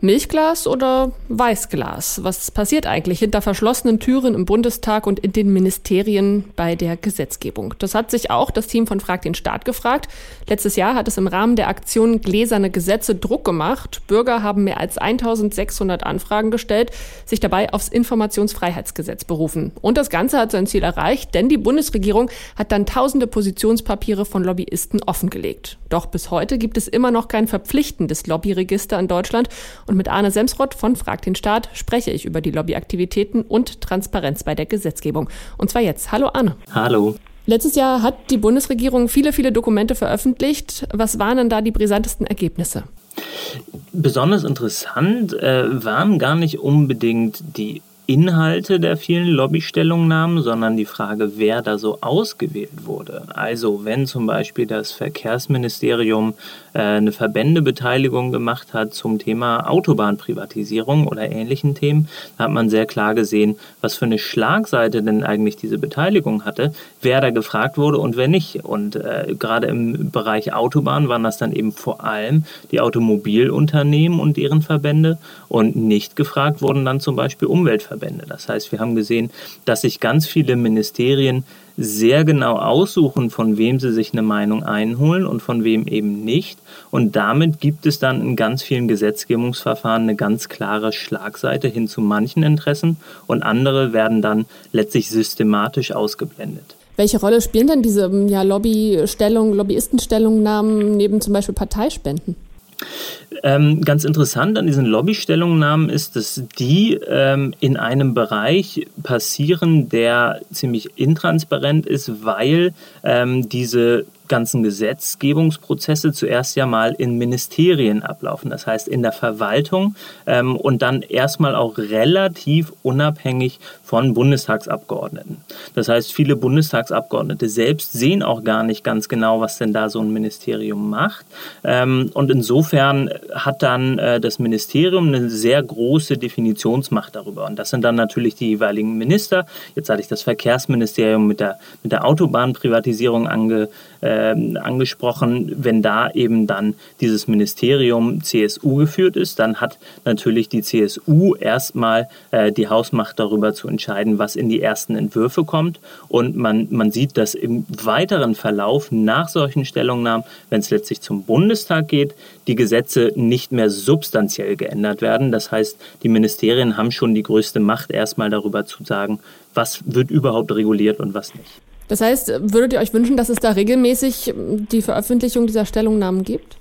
Milchglas oder Weißglas? Was passiert eigentlich hinter verschlossenen Türen im Bundestag und in den Ministerien bei der Gesetzgebung? Das hat sich auch das Team von Frag den Staat gefragt. Letztes Jahr hat es im Rahmen der Aktion Gläserne Gesetze Druck gemacht. Bürger haben mehr als 1600 Anfragen gestellt, sich dabei aufs Informationsfreiheitsgesetz berufen. Und das Ganze hat sein Ziel erreicht, denn die Bundesregierung hat dann tausende Positionspapiere von Lobbyisten offengelegt. Doch bis heute gibt es immer noch kein verpflichtendes Lobbyregister in Deutschland und mit Arne Semsrott von Frag den Staat spreche ich über die Lobbyaktivitäten und Transparenz bei der Gesetzgebung. Und zwar jetzt. Hallo Arne. Hallo. Letztes Jahr hat die Bundesregierung viele, viele Dokumente veröffentlicht. Was waren denn da die brisantesten Ergebnisse? Besonders interessant äh, waren gar nicht unbedingt die Inhalte der vielen Lobbystellungnahmen, sondern die Frage, wer da so ausgewählt wurde. Also wenn zum Beispiel das Verkehrsministerium äh, eine Verbändebeteiligung gemacht hat zum Thema Autobahnprivatisierung oder ähnlichen Themen, hat man sehr klar gesehen, was für eine Schlagseite denn eigentlich diese Beteiligung hatte, wer da gefragt wurde und wer nicht. Und äh, gerade im Bereich Autobahn waren das dann eben vor allem die Automobilunternehmen und deren Verbände und nicht gefragt wurden dann zum Beispiel Umweltverbände. Verbände. Das heißt, wir haben gesehen, dass sich ganz viele Ministerien sehr genau aussuchen, von wem sie sich eine Meinung einholen und von wem eben nicht. Und damit gibt es dann in ganz vielen Gesetzgebungsverfahren eine ganz klare Schlagseite hin zu manchen Interessen und andere werden dann letztlich systematisch ausgeblendet. Welche Rolle spielen denn diese ja, Lobbystellung, Lobbyistenstellungnahmen neben zum Beispiel Parteispenden? Ähm, ganz interessant an diesen Lobbystellungnahmen ist, dass die ähm, in einem Bereich passieren, der ziemlich intransparent ist, weil ähm, diese ganzen Gesetzgebungsprozesse zuerst ja mal in Ministerien ablaufen, das heißt in der Verwaltung ähm, und dann erstmal auch relativ unabhängig von Bundestagsabgeordneten. Das heißt, viele Bundestagsabgeordnete selbst sehen auch gar nicht ganz genau, was denn da so ein Ministerium macht. Ähm, und insofern hat dann äh, das Ministerium eine sehr große Definitionsmacht darüber. Und das sind dann natürlich die jeweiligen Minister. Jetzt hatte ich das Verkehrsministerium mit der, mit der Autobahnprivatisierung ange, äh, angesprochen, wenn da eben dann dieses Ministerium CSU geführt ist, dann hat natürlich die CSU erstmal äh, die Hausmacht darüber zu entscheiden, was in die ersten Entwürfe kommt. Und man, man sieht, dass im weiteren Verlauf nach solchen Stellungnahmen, wenn es letztlich zum Bundestag geht, die Gesetze nicht mehr substanziell geändert werden. Das heißt, die Ministerien haben schon die größte Macht, erstmal darüber zu sagen, was wird überhaupt reguliert und was nicht. Das heißt, würdet ihr euch wünschen, dass es da regelmäßig die Veröffentlichung dieser Stellungnahmen gibt?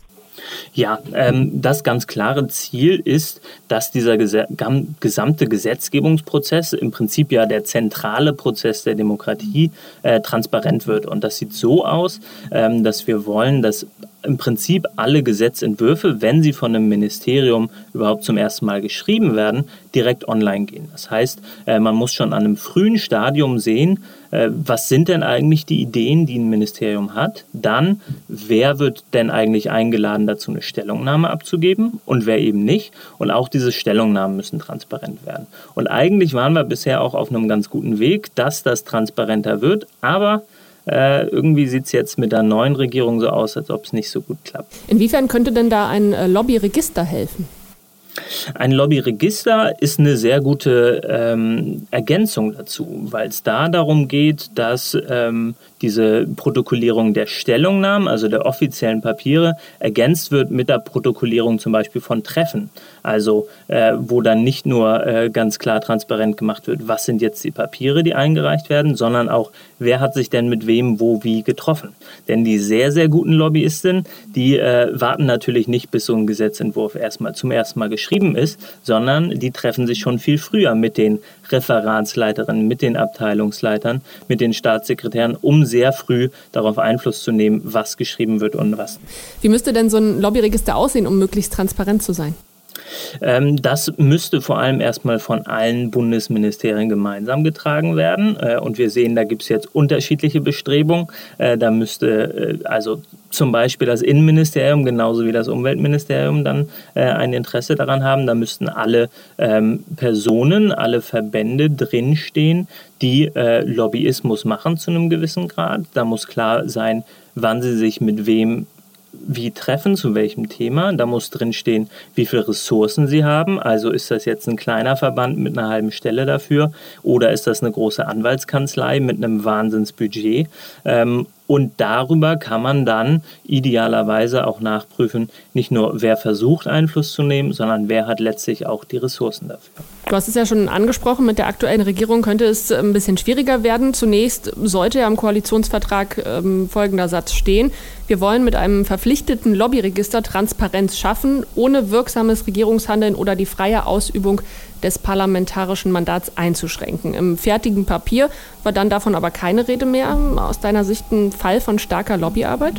Ja, ähm, das ganz klare Ziel ist, dass dieser gesamte Gesetzgebungsprozess, im Prinzip ja der zentrale Prozess der Demokratie, äh, transparent wird. Und das sieht so aus, ähm, dass wir wollen, dass im Prinzip alle Gesetzentwürfe, wenn sie von einem Ministerium überhaupt zum ersten Mal geschrieben werden, direkt online gehen. Das heißt, äh, man muss schon an einem frühen Stadium sehen, äh, was sind denn eigentlich die Ideen, die ein Ministerium hat? Dann, wer wird denn eigentlich eingeladen, dazu eine Stellungnahme abzugeben und wer eben nicht? Und auch diese Stellungnahmen müssen transparent werden. Und eigentlich waren wir bisher auch auf einem ganz guten Weg, dass das transparenter wird, aber äh, irgendwie sieht es jetzt mit der neuen Regierung so aus, als ob es nicht so gut klappt. Inwiefern könnte denn da ein äh, Lobbyregister helfen? Ein Lobbyregister ist eine sehr gute ähm, Ergänzung dazu, weil es da darum geht, dass ähm, diese Protokollierung der Stellungnahmen, also der offiziellen Papiere, ergänzt wird mit der Protokollierung zum Beispiel von Treffen. Also äh, wo dann nicht nur äh, ganz klar transparent gemacht wird, was sind jetzt die Papiere, die eingereicht werden, sondern auch, wer hat sich denn mit wem, wo, wie getroffen. Denn die sehr, sehr guten Lobbyistinnen, die äh, warten natürlich nicht, bis so ein Gesetzentwurf erstmal zum ersten Mal geschrieben ist, sondern die treffen sich schon viel früher mit den Referatsleiterinnen, mit den Abteilungsleitern, mit den Staatssekretären, um sehr früh darauf Einfluss zu nehmen, was geschrieben wird und was Wie müsste denn so ein Lobbyregister aussehen, um möglichst transparent zu sein? Ähm, das müsste vor allem erstmal von allen Bundesministerien gemeinsam getragen werden. Äh, und wir sehen, da gibt es jetzt unterschiedliche Bestrebungen. Äh, da müsste äh, also zum Beispiel das Innenministerium genauso wie das Umweltministerium dann ein Interesse daran haben. Da müssten alle ähm, Personen, alle Verbände drinstehen, die Lobbyismus machen zu einem gewissen Grad. Da muss klar sein, wann sie sich mit wem wie treffen, zu welchem Thema. Da muss drin stehen, wie viele Ressourcen sie haben. Also ist das jetzt ein kleiner Verband mit einer halben Stelle dafür oder ist das eine große Anwaltskanzlei mit einem Wahnsinnsbudget? Ähm, und darüber kann man dann idealerweise auch nachprüfen, nicht nur wer versucht Einfluss zu nehmen, sondern wer hat letztlich auch die Ressourcen dafür. Du hast es ja schon angesprochen, mit der aktuellen Regierung könnte es ein bisschen schwieriger werden. Zunächst sollte ja im Koalitionsvertrag ähm, folgender Satz stehen. Wir wollen mit einem verpflichteten Lobbyregister Transparenz schaffen, ohne wirksames Regierungshandeln oder die freie Ausübung des parlamentarischen Mandats einzuschränken. Im fertigen Papier war dann davon aber keine Rede mehr. Aus deiner Sicht ein Fall von starker Lobbyarbeit?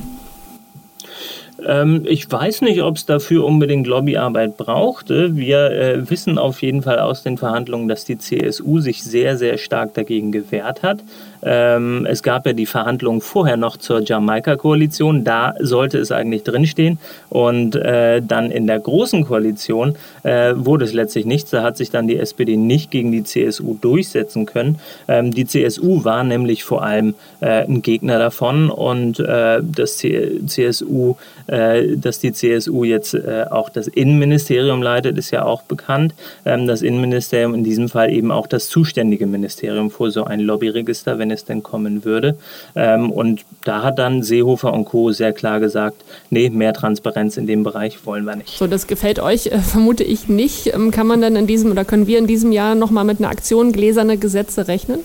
Ähm, ich weiß nicht, ob es dafür unbedingt Lobbyarbeit brauchte. Wir äh, wissen auf jeden Fall aus den Verhandlungen, dass die CSU sich sehr, sehr stark dagegen gewehrt hat. Ähm, es gab ja die Verhandlungen vorher noch zur Jamaika-Koalition. Da sollte es eigentlich drinstehen. Und äh, dann in der großen Koalition äh, wurde es letztlich nichts. Da hat sich dann die SPD nicht gegen die CSU durchsetzen können. Ähm, die CSU war nämlich vor allem äh, ein Gegner davon und äh, das C CSU, äh, dass die CSU jetzt äh, auch das Innenministerium leitet, ist ja auch bekannt. Ähm, das Innenministerium in diesem Fall eben auch das zuständige Ministerium vor so ein Lobbyregister, wenn wenn es denn kommen würde. Ähm, und da hat dann Seehofer und Co. sehr klar gesagt, nee, mehr Transparenz in dem Bereich wollen wir nicht. So, das gefällt euch, äh, vermute ich nicht. Ähm, kann man dann in diesem oder können wir in diesem Jahr nochmal mit einer Aktion gläserne Gesetze rechnen?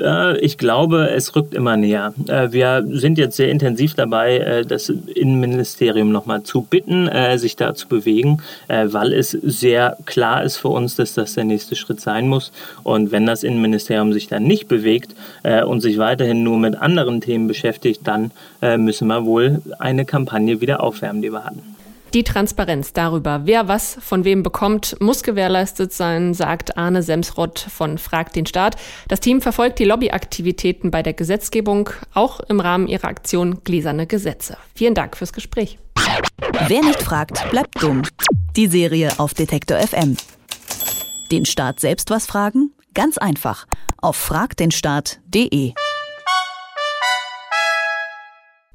Äh, ich glaube, es rückt immer näher. Äh, wir sind jetzt sehr intensiv dabei, äh, das Innenministerium nochmal zu bitten, sich da zu bewegen, weil es sehr klar ist für uns, dass das der nächste Schritt sein muss. Und wenn das Innenministerium sich dann nicht bewegt und sich weiterhin nur mit anderen Themen beschäftigt, dann müssen wir wohl eine Kampagne wieder aufwärmen, die wir hatten. Die Transparenz darüber, wer was von wem bekommt, muss gewährleistet sein, sagt Arne Semsrott von Frag den Staat. Das Team verfolgt die Lobbyaktivitäten bei der Gesetzgebung, auch im Rahmen ihrer Aktion Gläserne Gesetze. Vielen Dank fürs Gespräch. Wer nicht fragt, bleibt dumm. Die Serie auf Detektor FM. Den Staat selbst was fragen? Ganz einfach. Auf fragdenstaat.de.